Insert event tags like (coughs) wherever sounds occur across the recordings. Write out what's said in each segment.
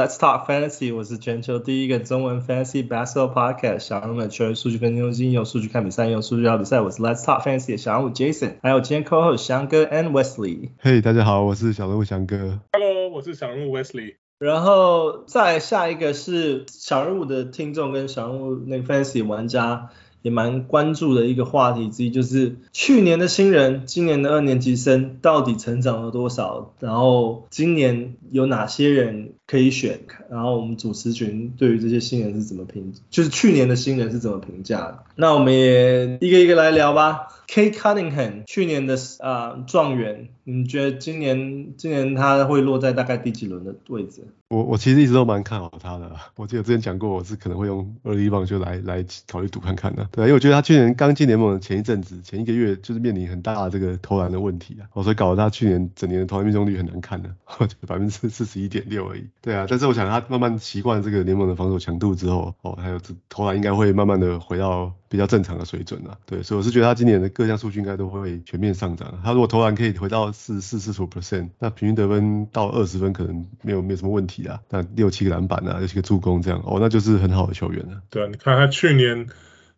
Let's talk fantasy！我是全球第一个中文 fantasy basketball podcast，小人物的球员数据分析中心，用数据看比赛，用数据聊比赛。我是 Let's talk fantasy 的小人物 Jason，还有今天 co-host 翔哥 and Wesley。Hey，大家好，我是小人物翔哥。Hello，我是小人物 Wesley。然后再下一个是小人物的听众跟小人物那个 fantasy 玩家。也蛮关注的一个话题之一，就是去年的新人，今年的二年级生到底成长了多少？然后今年有哪些人可以选？然后我们主持群对于这些新人是怎么评？就是去年的新人是怎么评价的？那我们也一个一个来聊吧。K Cunningham 去年的啊状元，你觉得今年今年他会落在大概第几轮的位置？我我其实一直都蛮看好他的，我记得之前讲过，我是可能会用 early one 就来来考虑赌看看的。对，因为我觉得他去年刚进联盟的前一阵子，前一个月就是面临很大的这个投篮的问题啊，所以搞得他去年整年的投篮命中率很难看的，(laughs) 百分之四十一点六而已。对啊，但是我想他慢慢习惯这个联盟的防守强度之后，哦，还有这投篮应该会慢慢的回到比较正常的水准了。对，所以我是觉得他今年的各项数据应该都会全面上涨。他如果投篮可以回到四四四十五 percent，那平均得分到二十分可能没有没有什么问题啊。那六七个篮板啊，六七个助攻这样，哦，那就是很好的球员了。对啊，你看他去年。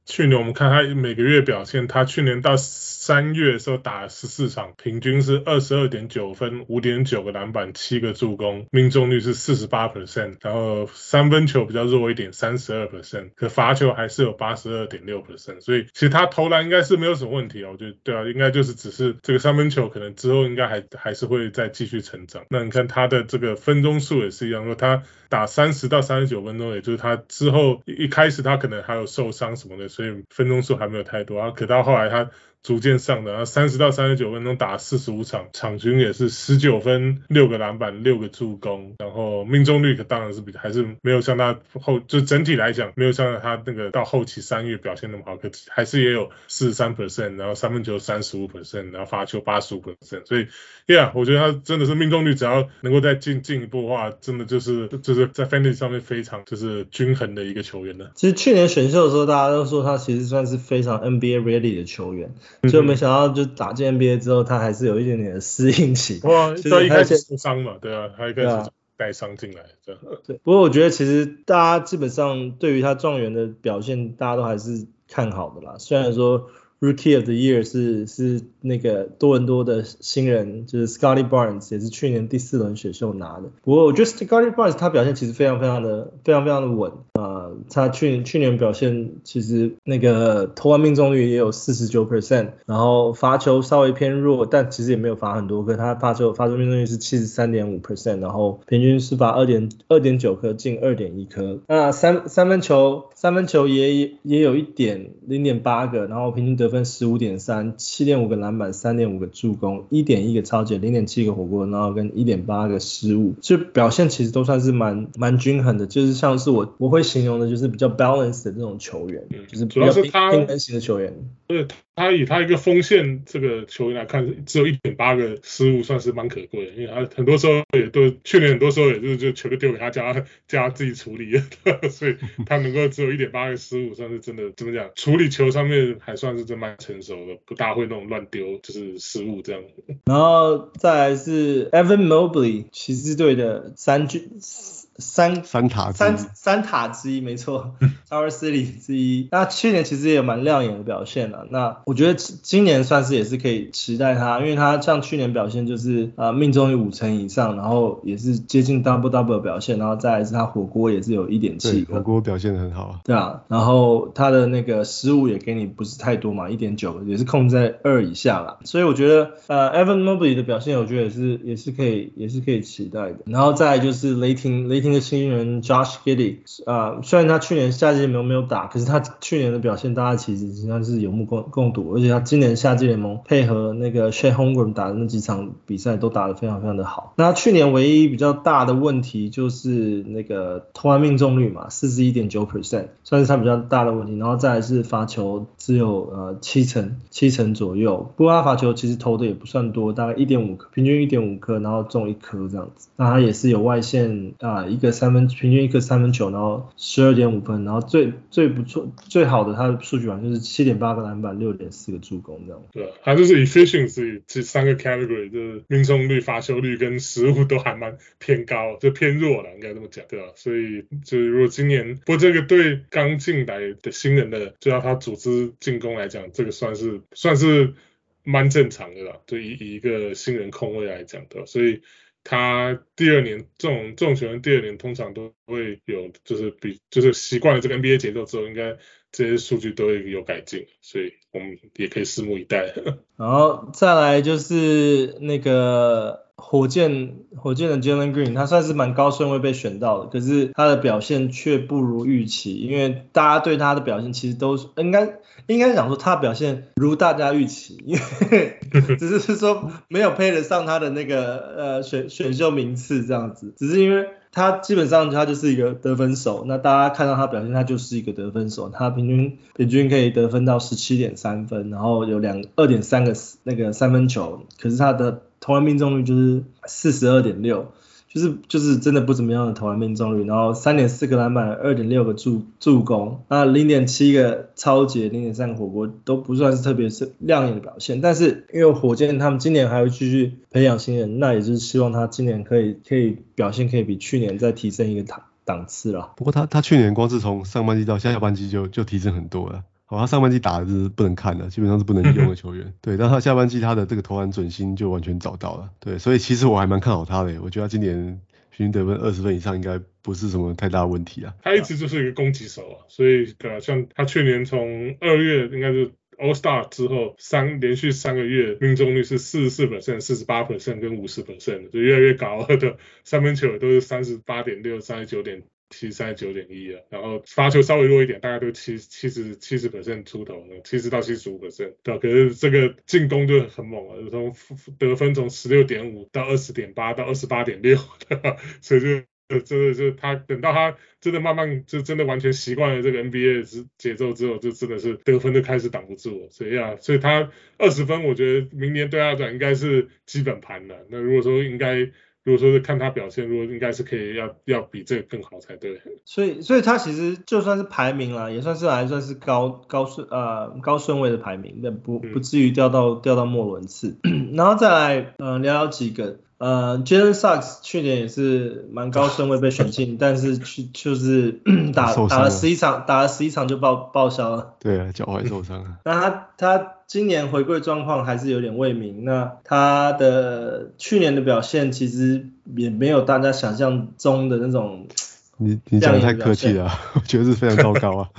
去年我们看他每个月表现，他去年到三月的时候打了十四场，平均是二十二点九分，五点九个篮板，七个助攻，命中率是四十八 percent，然后三分球比较弱一点，三十二 percent，可罚球还是有八十二点六 percent，所以其实他投篮应该是没有什么问题啊，我觉得对啊，应该就是只是这个三分球可能之后应该还还是会再继续成长。那你看他的这个分钟数也是一样，说他打三十到三十九分钟，也就是他之后一开始他可能还有受伤什么的。所以分钟数还没有太多啊，可到后来他。逐渐上的，然后三十到三十九分钟打四十五场，场均也是十九分、六个篮板、六个助攻，然后命中率可当然是比还是没有像他后就整体来讲没有像他那个到后期三月表现那么好，可还是也有四十三 percent，然后三分球三十五 percent，然后罚球八十五 percent，所以，Yeah，我觉得他真的是命中率只要能够再进进一步的话，真的就是就是在 Fantasy 上面非常就是均衡的一个球员了。其实去年选秀的时候，大家都说他其实算是非常 NBA ready 的球员。所以没想到，就打进 NBA 之后，他还是有一点点的适应期。哇，所以一开始受伤嘛，对啊，他一开始带伤进来，这样。对，不过我觉得其实大家基本上对于他状元的表现，大家都还是看好的啦。虽然说 Rookie of the Year 是是那个多伦多的新人，就是 Scotty Barnes 也是去年第四轮选秀拿的。不过我觉得 Scotty Barnes 他表现其实非常非常的非常非常的稳啊。他去年去年表现其实那个投篮命中率也有四十九 percent，然后罚球稍微偏弱，但其实也没有罚很多颗。他罚球罚球命中率是七十三点五 percent，然后平均是罚二点二点九颗进二点一颗。那三三分球三分球也也有一点零点八个，然后平均得分十五点三，七点五个篮板，三点五个助攻，一点一个抄截，零点七个火锅，然后跟一点八个失误，就表现其实都算是蛮蛮均衡的，就是像是我我会形容的。就是比较 balance 的这种球员，嗯、就是比较平衡型的球员。对，他以他一个锋线这个球员来看，只有一点八个失误，算是蛮可贵的。因为他很多时候也都去年很多时候也就是就球都丢给他，叫他叫他自己处理，(laughs) 所以他能够只有一点八个失误，算是真的怎么讲？处理球上面还算是真蛮成熟的，不大会那种乱丢，就是失误这样。然后再来是 Evan Mobley，骑士队的三巨。三三塔三三塔之一，没错，Tower City 之一。那去年其实也蛮亮眼的表现了。那我觉得今年算是也是可以期待他，因为他像去年表现就是啊命中率五成以上，然后也是接近 double double 的表现，然后再来是他火锅也是有一点七，火锅表现的很好啊。对啊，然后他的那个失误也给你不是太多嘛，一点九也是控制在二以下啦。所以我觉得呃 Evan Mobley 的表现，我觉得也是也是可以也是可以期待的。然后再来就是雷霆雷。新的新人 Josh Giddey 啊，虽然他去年夏季联盟没有打，可是他去年的表现大家其实实际上是有目共共睹，而且他今年夏季联盟配合那个 Chet Holmgren 打的那几场比赛都打得非常非常的好。那他去年唯一比较大的问题就是那个投篮命中率嘛，四十一点九 percent，算是他比较大的问题。然后再来是罚球只有呃七成七成左右，不过他罚球其实投的也不算多，大概一点五颗，平均一点五颗，然后中一颗这样子。那他也是有外线啊。一个三分平均一个三分球，然后十二点五分，然后最最不错最好的他的数据好像就是七点八个篮板，六点四个助攻这样。对，他就是 efficiency 这三个 category 就是命中率、发球率跟失误都还蛮偏高，就偏弱了，应该这么讲，对吧？所以就是如果今年，不过这个对刚进来的新人的，就要他组织进攻来讲，这个算是算是蛮正常的了，对以以一个新人控卫来讲的，所以。他第二年这种这种球员第二年通常都会有，就是比就是习惯了这个 NBA 节奏之后，应该这些数据都会有改进，所以我们也可以拭目以待。(laughs) 然后再来就是那个。火箭火箭的 Jalen Green，他算是蛮高顺位被选到的，可是他的表现却不如预期，因为大家对他的表现其实都是应该应该讲说他表现如大家预期，因为 (laughs) 只是说没有配得上他的那个呃选选秀名次这样子，只是因为他基本上他就是一个得分手，那大家看到他表现，他就是一个得分手，他平均平均可以得分到十七点三分，然后有两二点三个那个三分球，可是他的。投篮命中率就是四十二点六，就是就是真的不怎么样的投篮命中率，然后三点四个篮板，二点六个助助攻，那零点七个超级，零点三个火锅都不算是特别是亮眼的表现，但是因为火箭他们今年还会继续培养新人，那也就是希望他今年可以可以表现可以比去年再提升一个档档次了。不过他他去年光是从上半季到下半季就就提升很多了。哦，他上半季打的是不能看的，基本上是不能用的球员。对，但他下半季他的这个投篮准心就完全找到了。对，所以其实我还蛮看好他的，我觉得他今年平均得分二十分以上应该不是什么太大问题啊。他一直就是一个攻击手啊，所以对啊，像他去年从二月应该是 All Star 之后三连续三个月命中率是四十四 percent、四十八 percent 跟五十 percent，就越来越高了的三分球都是三十八点六、三十九点。七三九点一了，然后罚球稍微弱一点，大概都七七十七十百分出头，七十到七十五 percent，对，可是这个进攻就很猛了，从得分从十六点五到二十点八到二十八点六，(laughs) 所以就真的就他等到他真的慢慢就真的完全习惯了这个 NBA 的节奏之后，就真的是得分就开始挡不住了，所以啊，所以他二十分，我觉得明年对他来讲应该是基本盘了。那如果说应该。如果说是看他表现，如果应该是可以要要比这个更好才对。所以所以他其实就算是排名啦，也算是还算是高高顺呃高顺位的排名，但不不至于掉到掉到末轮次。(clears throat) 然后再来呃聊聊几个。呃，Jalen Suggs 去年也是蛮高顺位被选进，但是去就是打打了十一场，打了十一场就报报销了。对啊，脚踝受伤了。那他他今年回归状况还是有点未明。那他的去年的表现其实也没有大家想象中的那种。你你讲的太客气了，我觉得是非常糟糕啊。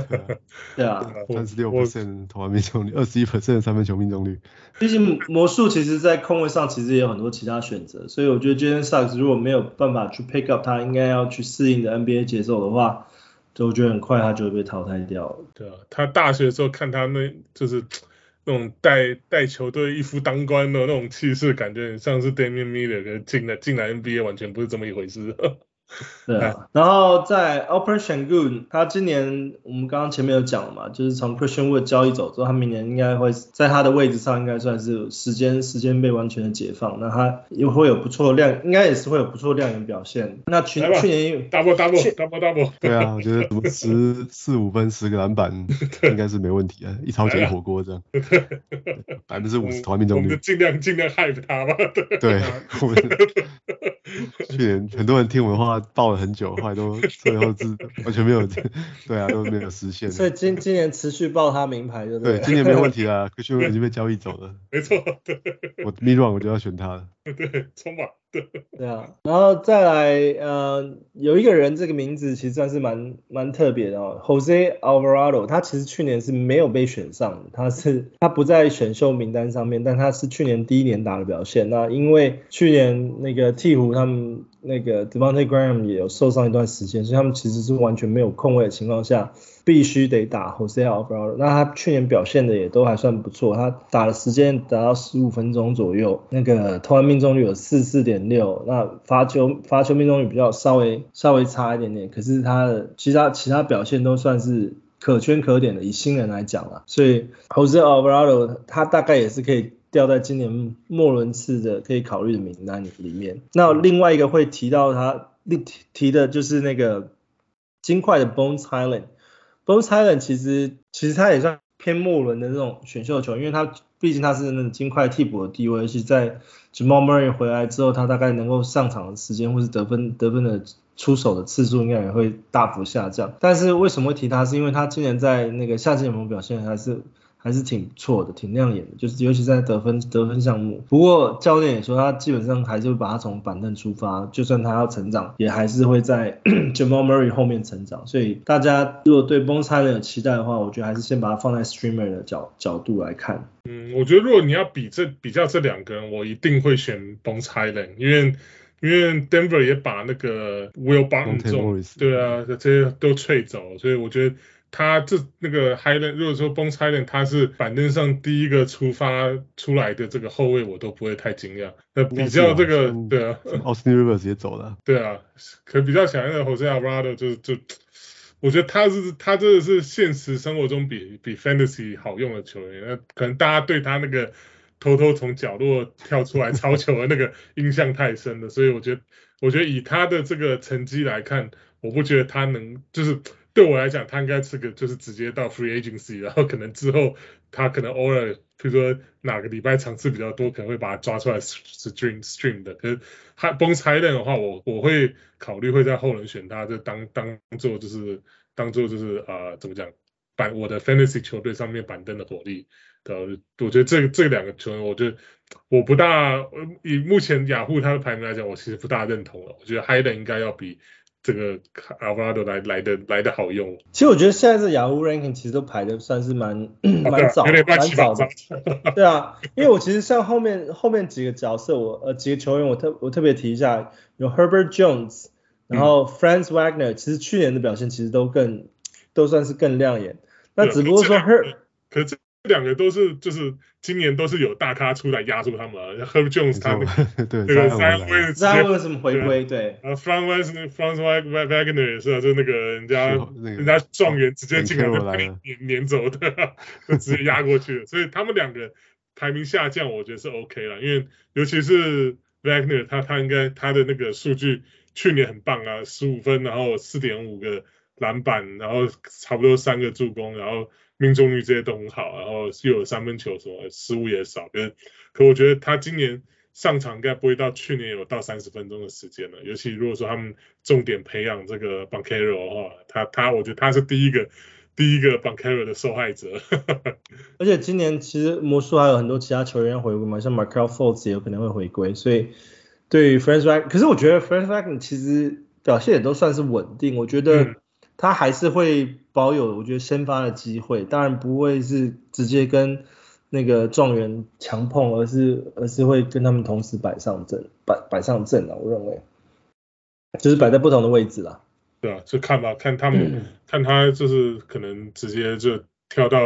(laughs) 对啊，三十六 percent 投篮命中率，二十一 percent 三分球命中率。毕竟魔术其实在控卫上其实也有很多其他选择，所以我觉得 Jalen Suggs 如果没有办法去 pick up 他应该要去适应的 NBA 节奏的话，就我觉得很快他就会被淘汰掉了。对啊，他大学的时候看他那就是 (tsk) 那种带带球队一夫当关的那种气势，感觉很像是 Damian Miller 跟进来进来 NBA 完全不是这么一回事。(laughs) 对啊，然后在 Alperen Sengun，他今年我们刚刚前面有讲了嘛，就是从 Christian Wood 交易走之后，他明年应该会在他的位置上应该算是时间时间被完全的解放，那他也会有不错的亮，应该也是会有不错亮眼表现。那去去年 double double double (laughs) double，对啊，我觉得什么十四五分十个篮板 (laughs) 应该是没问题啊，一超级火锅这样，百分之五十投篮命中率，尽量尽量 hype 他吧。对，我们去年很多人听我的话。报了很久，后来都 (laughs) 最后是完全没有，对啊，都没有实现。所以今今年持续报他名牌就对，对，今年没问题啦，Christian 已经被交易走了。(laughs) 没错，对。我 mid run 我就要选他了。对，冲吧。对啊，然后再来，呃，有一个人这个名字其实算是蛮蛮特别的哦，Jose Alvarado，他其实去年是没有被选上，他是他不在选秀名单上面，但他是去年第一年打的表现。那因为去年那个鹈鹕他们那个 Devonte Graham 也有受伤一段时间，所以他们其实是完全没有控位的情况下。必须得打 Jose Alvarado，那他去年表现的也都还算不错，他打的时间达到十五分钟左右，那个投篮命中率有四四点六，那罚球罚球命中率比较稍微稍微差一点点，可是他的其他其他表现都算是可圈可点的，以新人来讲啦，所以 Jose Alvarado 他大概也是可以掉在今年末轮次的可以考虑的名单里面。那另外一个会提到他提提的就是那个金块的 Bones Hyland。Bones Hyland 其实其实他也算偏末轮的这种选秀球，因为他毕竟他是那种金块替补的地位，而且在 Jamal Murray 回来之后，他大概能够上场的时间或是得分得分的出手的次数应该也会大幅下降。但是为什么会提他？是因为他今年在那个夏季联盟表现还是。还是挺不错的，挺亮眼的，就是尤其在得分得分项目。不过教练也说，他基本上还是会把他从板凳出发，就算他要成长，也还是会在 (coughs) Jamal Murray 后面成长。所以大家如果对 Bones Hyland 有期待的话，我觉得还是先把它放在 Streamer 的角角度来看。嗯，我觉得如果你要比这比较这两个人，我一定会选 Bones Hyland，因为因为 Denver 也把那个 Will Barton 对啊，这些都吹走，所以我觉得。他这那个 Highland，如果说 Bones Hyland，他是板凳上第一个出发出来的这个后卫，我都不会太惊讶。那比较这个，对啊，(laughs) Austin Rivers 也走了。(laughs) 对啊，可比较想要的 Jose Alvarado 就就，我觉得他是他真的是现实生活中比比 Fantasy 好用的球员。那可能大家对他那个偷偷从角落跳出来抄球的那个印象太深了，所以我觉得我觉得以他的这个成绩来看，我不觉得他能就是。对我来讲，他应该是个就是直接到 free agency，然后可能之后他可能偶尔，比如说哪个礼拜场次比较多，可能会把他抓出来 stream stream 的。可是他 Bones Hyland 的话，我我会考虑会在后轮选他，就当当做就是当做就是啊、呃、怎么讲板我的 fantasy 球队上面板凳的火力的。我觉得这这两个球员，我觉得我不大以目前雅虎他的排名来讲，我其实不大认同了。我觉得 Hyland 应该要比。这个 Alvarado 来来的来的好用。其实我觉得现在这 Yahoo Ranking 其实都排的算是蛮 (laughs) 蛮早蛮早的。(laughs) 对啊，因为我其实像后面后面几个角色我，我呃几个球员我特我特别提一下，有 Herbert Jones，然后 Franz Wagner，其实去年的表现其实都更都算是更亮眼。那只不过说 Her，可是。这两个都是，就是今年都是有大咖出来压住他们啊，Herb Jones 他们、(laughs) 那个，对，这个 Zion Williamson 为什么回归？对，啊，Franz Franz Wagner 也是啊，就那个人家、那个、人家状元直接进来就被撵撵走的，(laughs) 就直接压过去了。(laughs) 所以他们两个排名下降，我觉得是 OK 了，因为尤其是 Wagner 他他应该他的那个数据去年很棒啊，十五分，然后四点五个篮板，然后差不多三个助攻，然后。命中率这些都很好，然后又有三分球什么失误也少，可可我觉得他今年上场应该不会到去年有到三十分钟的时间了，尤其如果说他们重点培养这个 Banchero 的话，他他我觉得他是第一个第一个 Banchero 的受害者。而且今年其实魔术还有很多其他球员回归嘛，像 Markelle Fultz 也有可能会回归，所以对于 Franz Wagner，可是我觉得 Franz Wagner 其实表现也都算是稳定，我觉得、嗯。他还是会保有，我觉得先发的机会，当然不会是直接跟那个状元强碰，而是而是会跟他们同时摆上阵，摆摆上阵啊。我认为，就是摆在不同的位置啦。对啊，就看吧，看他们，嗯、看他就是可能直接就跳到，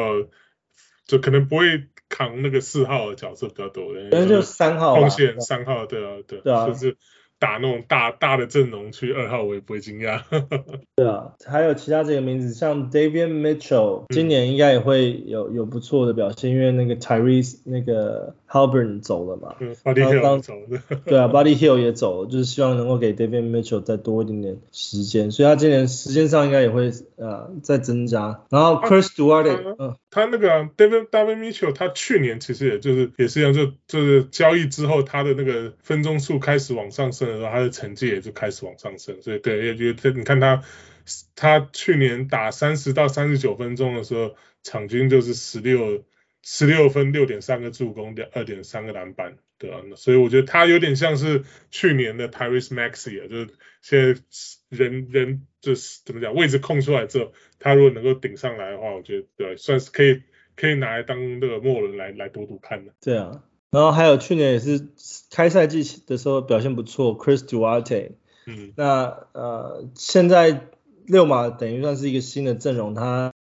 就可能不会扛那个四号的角色比较多的，可能就三号，锋线三号，对啊，对，对啊，就是。打那种大大的阵容去二号，我也不会惊讶。(laughs) 对啊，还有其他几个名字，像 David Mitchell，今年应该也会有有不错的表现，因为那个 Tyrese 那个 Haliburton 走了嘛。嗯，Buddy Hield 走了。(laughs) 对啊，Buddy Hield 也走了，就是希望能够给 Davion Mitchell 再多一点点时间，所以他今年时间上应该也会呃再增加。然后 Chris Duarte，嗯，他那个 Davion Davion Mitchell，他去年其实也就是也是一样，就就是交易之后他的那个分钟数开始往上升的时候。他的成绩也就开始往上升，所以对，也觉得你看他，他去年打三十到三十九分钟的时候，场均就是十六十六分六点三个助攻，两二点三个篮板，对啊，所以我觉得他有点像是去年的 Tyrese Maxey 啊，就是现在人人就是怎么讲，位置空出来之后，他如果能够顶上来的话，我觉得对，算是可以可以拿来当那个末轮来来赌赌看的。对啊。然后还有去年也是开赛季的时候表现不错，Chris Duarte。嗯。那呃现在六马等于算是一个新的阵容，他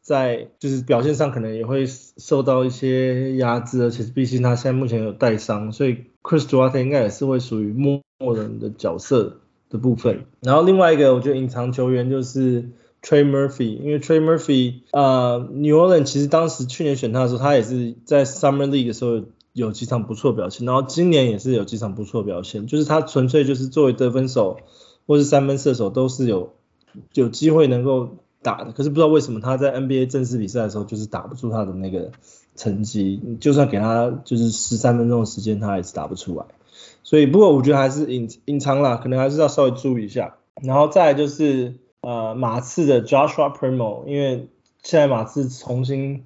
在就是表现上可能也会受到一些压制，而且毕竟他现在目前有带伤，所以 Chris Duarte 应该也是会属于末人的角色的部分。然后另外一个我觉得隐藏球员就是 Trey Murphy，因为 Trey Murphy 呃 New Orleans 其实当时去年选他的时候，他也是在 Summer League 的时候。有几场不错表现，然后今年也是有几场不错表现，就是他纯粹就是作为得分手或是三分射手都是有有机会能够打的，可是不知道为什么他在 NBA 正式比赛的时候就是打不出他的那个成绩，就算给他就是十三分钟的时间，他也是打不出来。所以不过我觉得还是隐隐藏啦，可能还是要稍微注意一下。然后再就是呃马刺的 Joshua Primo，因为现在马刺重新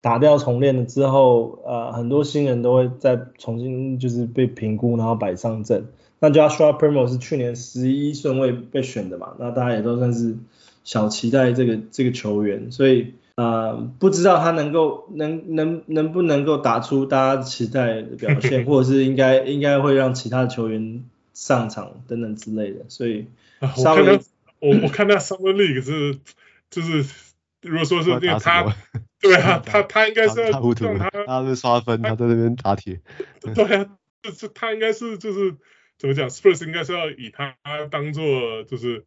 打掉重练了之后，呃很多新人都会再重新就是被评估，然后摆上阵。那 Joshua Primo 是去年十一顺位被选的嘛，那大家也都算是小期待这个这个球员，所以呃不知道他能够能能能不能够打出大家期待的表现，(laughs) 或者是应该应该会让其他的球员上场等等之类的，所所以。啊、我看他，我我看他 Summer League 是就是，如果说是因为他，对啊，(laughs) 他他应该是要让他，他是刷分，他在那边打铁，(laughs) 对啊，就是他应该是就是怎么讲，Spurs 应该是要以他当做就是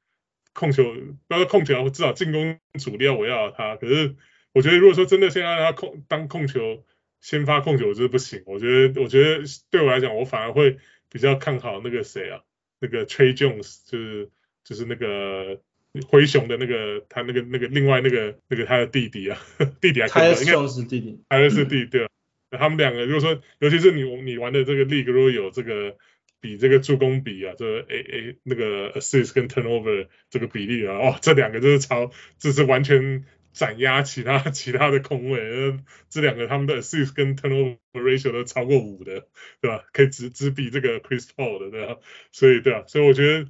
控球，不要说控球，至少进攻主力要围绕他。可是我觉得如果说真的现在让他控当控球先发控球，我觉得不行。我觉得我觉得对我来讲，我反而会比较看好那个谁啊，那个 Trey Jones 就是。就是那个灰熊的那个他那个那个另外那个那个他的弟弟啊，(laughs) 弟弟还可以，应该是弟弟，还是弟弟对啊。他们两个如果说，尤其是你你玩的这个 league 如果有这个比这个助攻比啊，这个 A A 那个 assist 跟 turnover 这个比例啊，哦，这两个就是超，这是完全斩压其他 (laughs) 其他的控卫，这两个他们的 assist 跟 turnover ratio 都超过五的，对吧？可以只只比这个 Chris Paul 的，对吧？所以对啊，所以我觉得。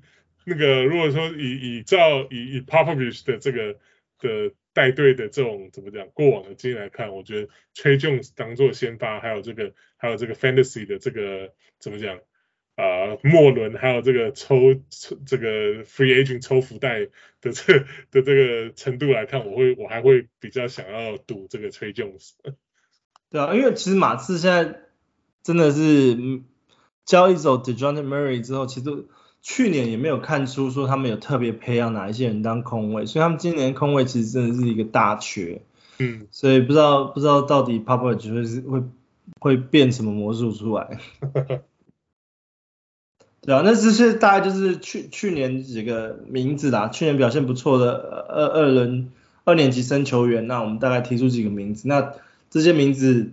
那个如果说以以照以以 Popovich 的这个的带队的这种怎么讲过往的经验来看，我觉得 Tre Jones 当做先发，还有这个还有这个 Fantasy 的这个怎么讲啊、呃、末轮，还有这个抽抽这个 Free Agent 抽福袋的这的这个程度来看，我会我还会比较想要赌这个 Tre Jones。(laughs) 对啊，因为其实马刺现在真的是交易走 Dejounte Murray 之后，其实。去年也没有看出说他们有特别培养哪一些人当空位，所以他们今年空位其实真的是一个大缺。嗯，所以不知道不知道到底 Popovich 会是会会变什么魔术出来。(laughs) 对啊，那这些大概就是去去年几个名字啦，去年表现不错的二二轮二年级生球员，那我们大概提出几个名字，那这些名字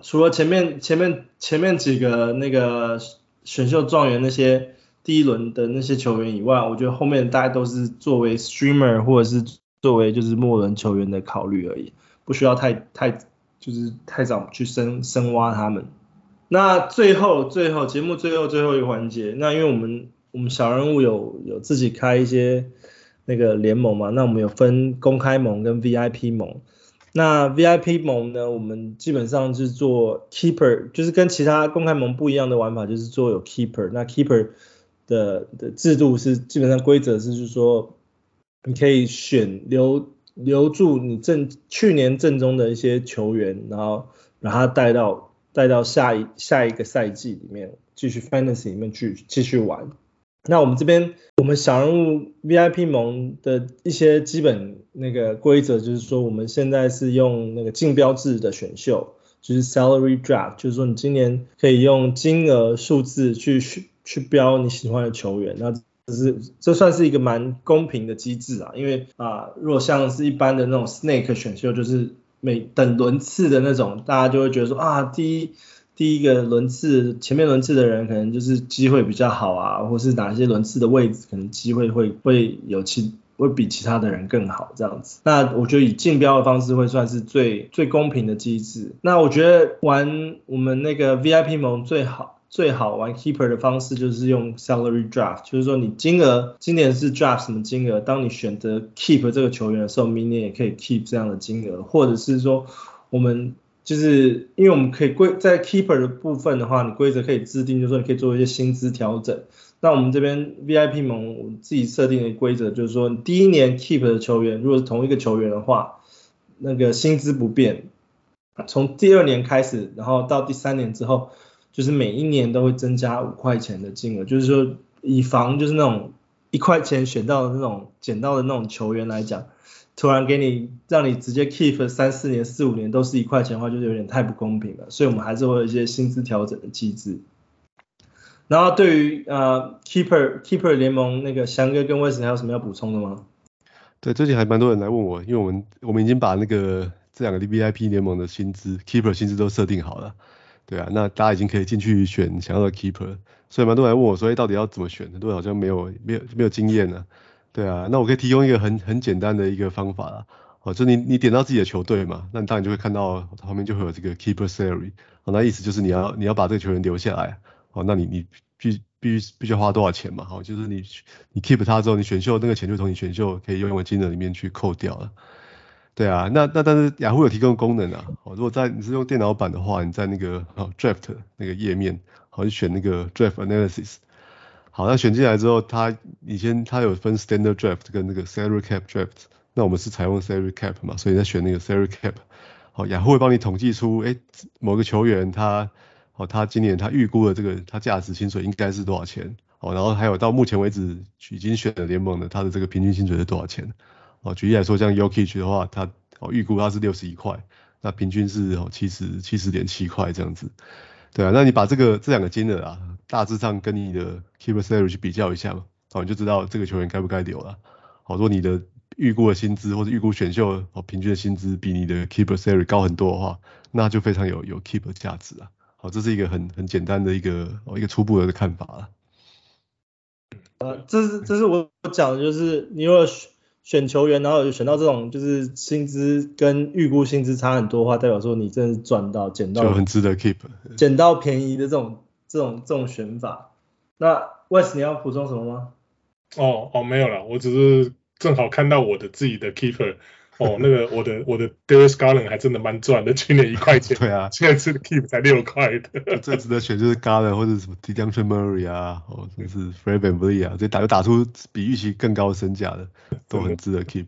除了前面前面前面几个那个选秀状元那些。第一轮的那些球员以外，我觉得后面大家都是作为 streamer 或者是作为就是末轮球员的考虑而已，不需要太太就是太早去深深挖他们。那最后最后节目最后最后一个环节，那因为我们我们小人物有有自己开一些那个联盟嘛，那我们有分公开盟跟 VIP 盟。那 VIP 盟呢，我们基本上是做 keeper，就是跟其他公开盟不一样的玩法，就是做有 keeper。那 keeper 的的制度是基本上规则是，就是说你可以选留留住你正去年正中的一些球员，然后把他带到带到下一下一个赛季里面继续 fantasy 里面去继续玩。那我们这边我们小人物 VIP 盟的一些基本那个规则就是说，我们现在是用那个竞标制的选秀，就是 salary draft，就是说你今年可以用金额数字去选。去标你喜欢的球员，那这是这算是一个蛮公平的机制啊，因为啊，如果像是一般的那种 snake 选秀，就是每等轮次的那种，大家就会觉得说啊，第一第一个轮次前面轮次的人可能就是机会比较好啊，或是哪些轮次的位置可能机会会会有其会比其他的人更好这样子。那我觉得以竞标的方式会算是最最公平的机制。那我觉得玩我们那个 VIP 盟最好。最好玩 keeper 的方式就是用 salary draft，就是说你金额今年是 draft 什么金额，当你选择 keep 这个球员的时候，明年也可以 keep 这样的金额，或者是说我们就是因为我们可以规在 keeper 的部分的话，你规则可以制定，就是说你可以做一些薪资调整。那我们这边 VIP 盟我自己设定的规则就是说，第一年 keep 的球员如果是同一个球员的话，那个薪资不变，从第二年开始，然后到第三年之后。就是每一年都会增加五块钱的金额，就是说以防就是那种一块钱选到的那种捡到的那种球员来讲，突然给你让你直接 keep 三四年、四五年都是一块钱的话，就是有点太不公平了。所以我们还是会有一些薪资调整的机制。然后对于呃 keeper keeper 联盟那个翔哥跟威神还有什么要补充的吗？对，最近还蛮多人来问我，因为我们我们已经把那个这两个 VIP 联盟的薪资 keeper 薪资都设定好了。对啊，那大家已经可以进去选想要的 keeper，所以蛮多人问我说，哎，到底要怎么选？很多人好像没有没有没有经验呢。对啊，那我可以提供一个很很简单的一个方法啦。哦，就你你点到自己的球队嘛，那你当然就会看到旁边就会有这个 keeper salary。哦，那意思就是你要你要把这个球员留下来。哦，那你你必必须必须要花多少钱嘛？好，就是你你 keep 他之后，你选秀那个钱就从你选秀可以用的金额里面去扣掉了。对啊，那那但是雅虎有提供功能啊，哦，如果在你是用电脑版的话，你在那个哦 draft 那个页面，好，就选那个 draft analysis，好，那选进来之后，它以前它有分 standard draft 跟那个 salary cap draft，那我们是采用 salary cap 嘛，所以在选那个 salary cap，好，雅虎会帮你统计出，哎，某个球员他，哦，他今年他预估的这个他价值薪水应该是多少钱，哦，然后还有到目前为止已经选的联盟的他的这个平均薪水是多少钱。哦，举例来说，像 Jokic 的话，他哦预估他是六十一块，那平均是哦七十七十点七块这样子，对啊，那你把这个这两个金额啊，大致上跟你的 Keeper Salary 去比较一下嘛，哦你就知道这个球员该不该留了。好，如果你的预估的薪资或者预估选秀哦平均的薪资比你的 Keeper Salary 高很多的话，那就非常有有 Keeper 价值啊。好，这是一个很很简单的一个哦一个初步的看法了。呃，这是这是我讲的就是你如果。选球员，然后选到这种就是薪资跟预估薪资差很多的话，代表说你真的是赚到捡到，就很值得 keep，捡到便宜的这种这种这种选法。那 Wes 你要补充什么吗？哦哦没有了，我只是正好看到我的自己的 keeper。哦，那个我的我的 Darius Garland 还真的蛮赚的，去年一块钱，(laughs) 对啊，现在是 keep 才六块的。(laughs) 最值得选就是 Garland 或者什么 Dejounte Murray 啊，哦，就是 Fred VanVleet 啊，这打就打出比预期更高身价的，都很值得 keep，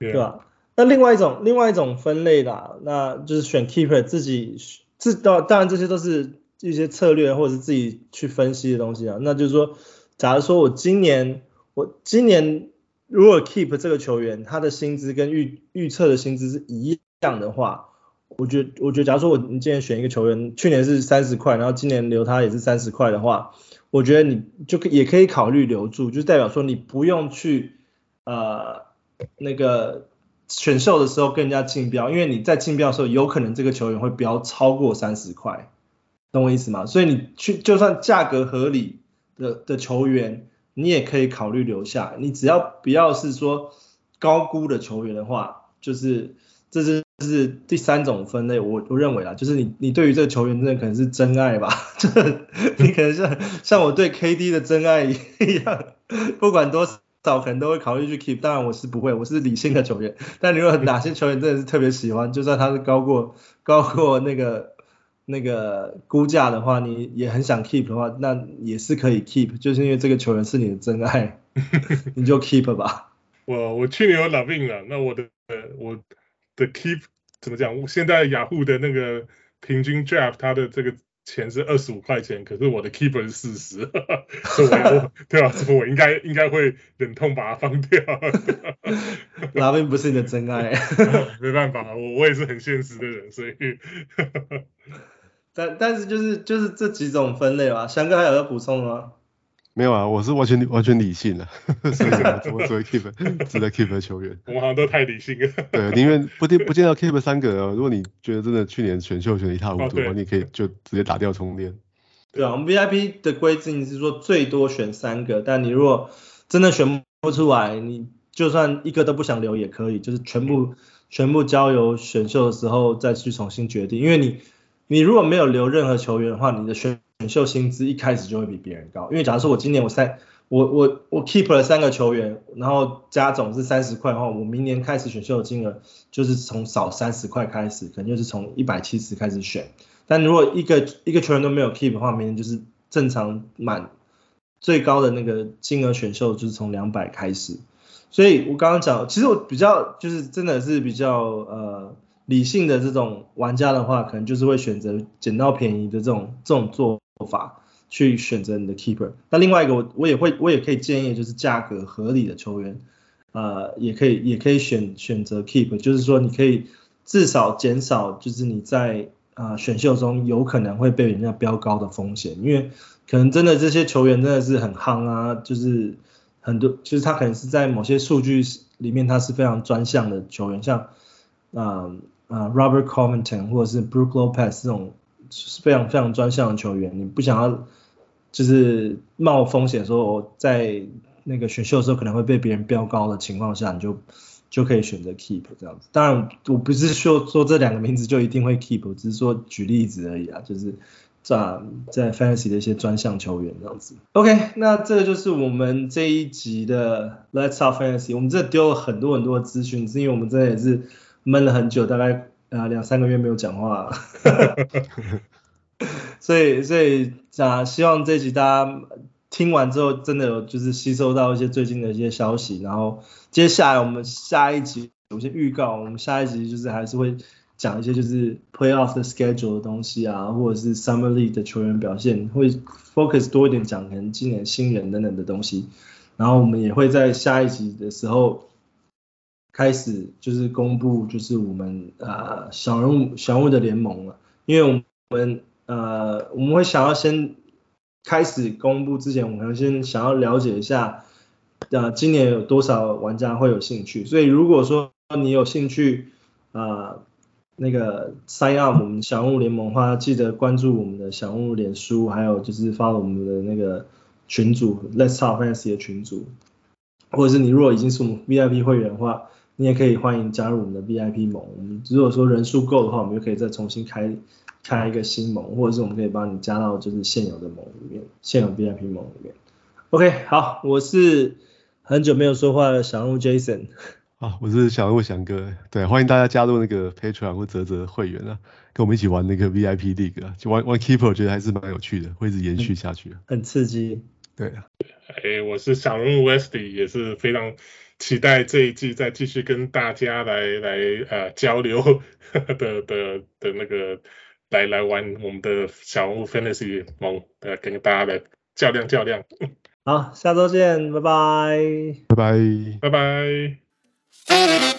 对吧？那另外一种另外一种分类啦，那就是选 keeper 自己自当当然这些都是一些策略或者是自己去分析的东西啊。那就是说，假如说我今年我今年。如果 keep 这个球员，他的薪资跟预预测的薪资是一样的话，我觉得，我觉得，假如说我你今年选一个球员，去年是三十块，然后今年留他也是三十块的话，我觉得你就可也可以考虑留住，就代表说你不用去呃那个选秀的时候跟人家竞标，因为你在竞标的时候有可能这个球员会标超过三十块，懂我意思吗？所以你去就算价格合理的的球员。你也可以考虑留下，你只要不要是说高估的球员的话，就是这是这是第三种分类，我我认为啦，就是你你对于这个球员真的可能是真爱吧，这 (laughs) 你可能像像我对 KD 的真爱一样，不管多少可能都会考虑去 keep，当然我是不会，我是理性的球员，但你如果哪些球员真的是特别喜欢，就算他是高过高过那个。那个估价的话，你也很想 keep 的话，那也是可以 keep，就是因为这个球员是你的真爱，(laughs) 你就 keep 吧。我我去年有 LaVine 了，那我的我的 keep 怎么讲？我现在雅虎的那个平均 draft 它的这个钱是二十五块钱，可是我的 keeper 是四十，(laughs) 所以我 (laughs) 对啊，所以我应该应该会忍痛把它放掉。LaVine 不是你的真爱，没办法，我我也是很现实的人，所以。但但是就是就是这几种分类吧，翔哥还有要补充吗？没有啊，我是完全完全理性的，所以怎么作为 keep 值得 keep 的球员。我们好像都太理性了。对，宁愿不见不见到 keep 三个哦。如果你觉得真的去年选秀选一塌糊涂你可以就直接打掉重练。对啊，我们 VIP 的规定是说最多选三个，但你如果真的选不出来，你就算一个都不想留也可以，就是全部全部交由选秀的时候再去重新决定，因为你。你如果没有留任何球员的话，你的选秀薪资一开始就会比别人高。因为假如说我今年我三我我我 keep 了三个球员，然后加总是三十块的话，我明年开始选秀的金额就是从少三十块开始，可能就是从一百七十开始选。但如果一个一个球员都没有 keep 的话，明年就是正常满最高的那个金额选秀就是从两百开始。所以我刚刚讲，其实我比较就是真的是比较呃。理性的这种玩家的话，可能就是会选择捡到便宜的这种这种做法去选择你的 keeper。那另外一个我我也会我也可以建议就是价格合理的球员，呃，也可以也可以选选择 keep，就是说你可以至少减少就是你在啊、呃、选秀中有可能会被人家标高的风险，因为可能真的这些球员真的是很夯啊，就是很多就是他可能是在某些数据里面他是非常专项的球员，像啊啊、Robert Covington 或者是 Brook Lopez 这种是非常非常专项的球员，你不想要就是冒风险说我在那个选秀的时候可能会被别人标高的情况下，你就就可以选择 keep 这样子。当然，我不是说说这两个名字就一定会 keep，我只是说举例子而已啊，就是在在 fantasy 的一些专项球员这样子。OK，那这个就是我们这一集的 Let's Talk Fantasy。我们这丢了很多很多的资讯，是因为我们这也是闷了很久，大概啊两三个月没有讲话，所以所以啊，希望这集大家。听完之后，真的有就是吸收到一些最近的一些消息，然后接下来我们下一集有些预告，我们下一集就是还是会讲一些就是 playoff 的 schedule 的东西啊，或者是 summer league 的球员表现，会 focus 多一点讲可能今年新人等等的东西，然后我们也会在下一集的时候开始就是公布就是我们呃小人物小物的联盟了，因为我们呃我们会想要先。开始公布之前，我们先想要了解一下，呃，今年有多少玩家会有兴趣？所以如果说你有兴趣，啊、呃，那个 sign up 我们小物联盟的话，记得关注我们的小物脸书，还有就是发我们的那个群组，Let's Talk Fantasy 的群组，或者是你如果已经是我们 VIP 会员的话，你也可以欢迎加入我们的 VIP 盟。我们如果说人数够的话，我们就可以再重新开。开一个新盟，或者是我们可以帮你加到就是现有的盟里面，现有 VIP 盟里面。OK，好，我是很久没有说话的小人物 Jason。啊，我是小鹿翔哥。对，欢迎大家加入那个 Patreon 或泽泽会员啊，跟我们一起玩那个 VIP League 啊，就玩玩 Keeper，我觉得还是蛮有趣的，会一直延续下去。很刺激。对啊。哎，我是小人物 Westy，也是非常期待这一季再继续跟大家来来呃交流 (laughs) 的的的，的那个。来来玩我们的小人物 Fantasy 梦，呃，跟大家来较量较量。好，下周见，拜拜，拜拜，拜拜。拜拜。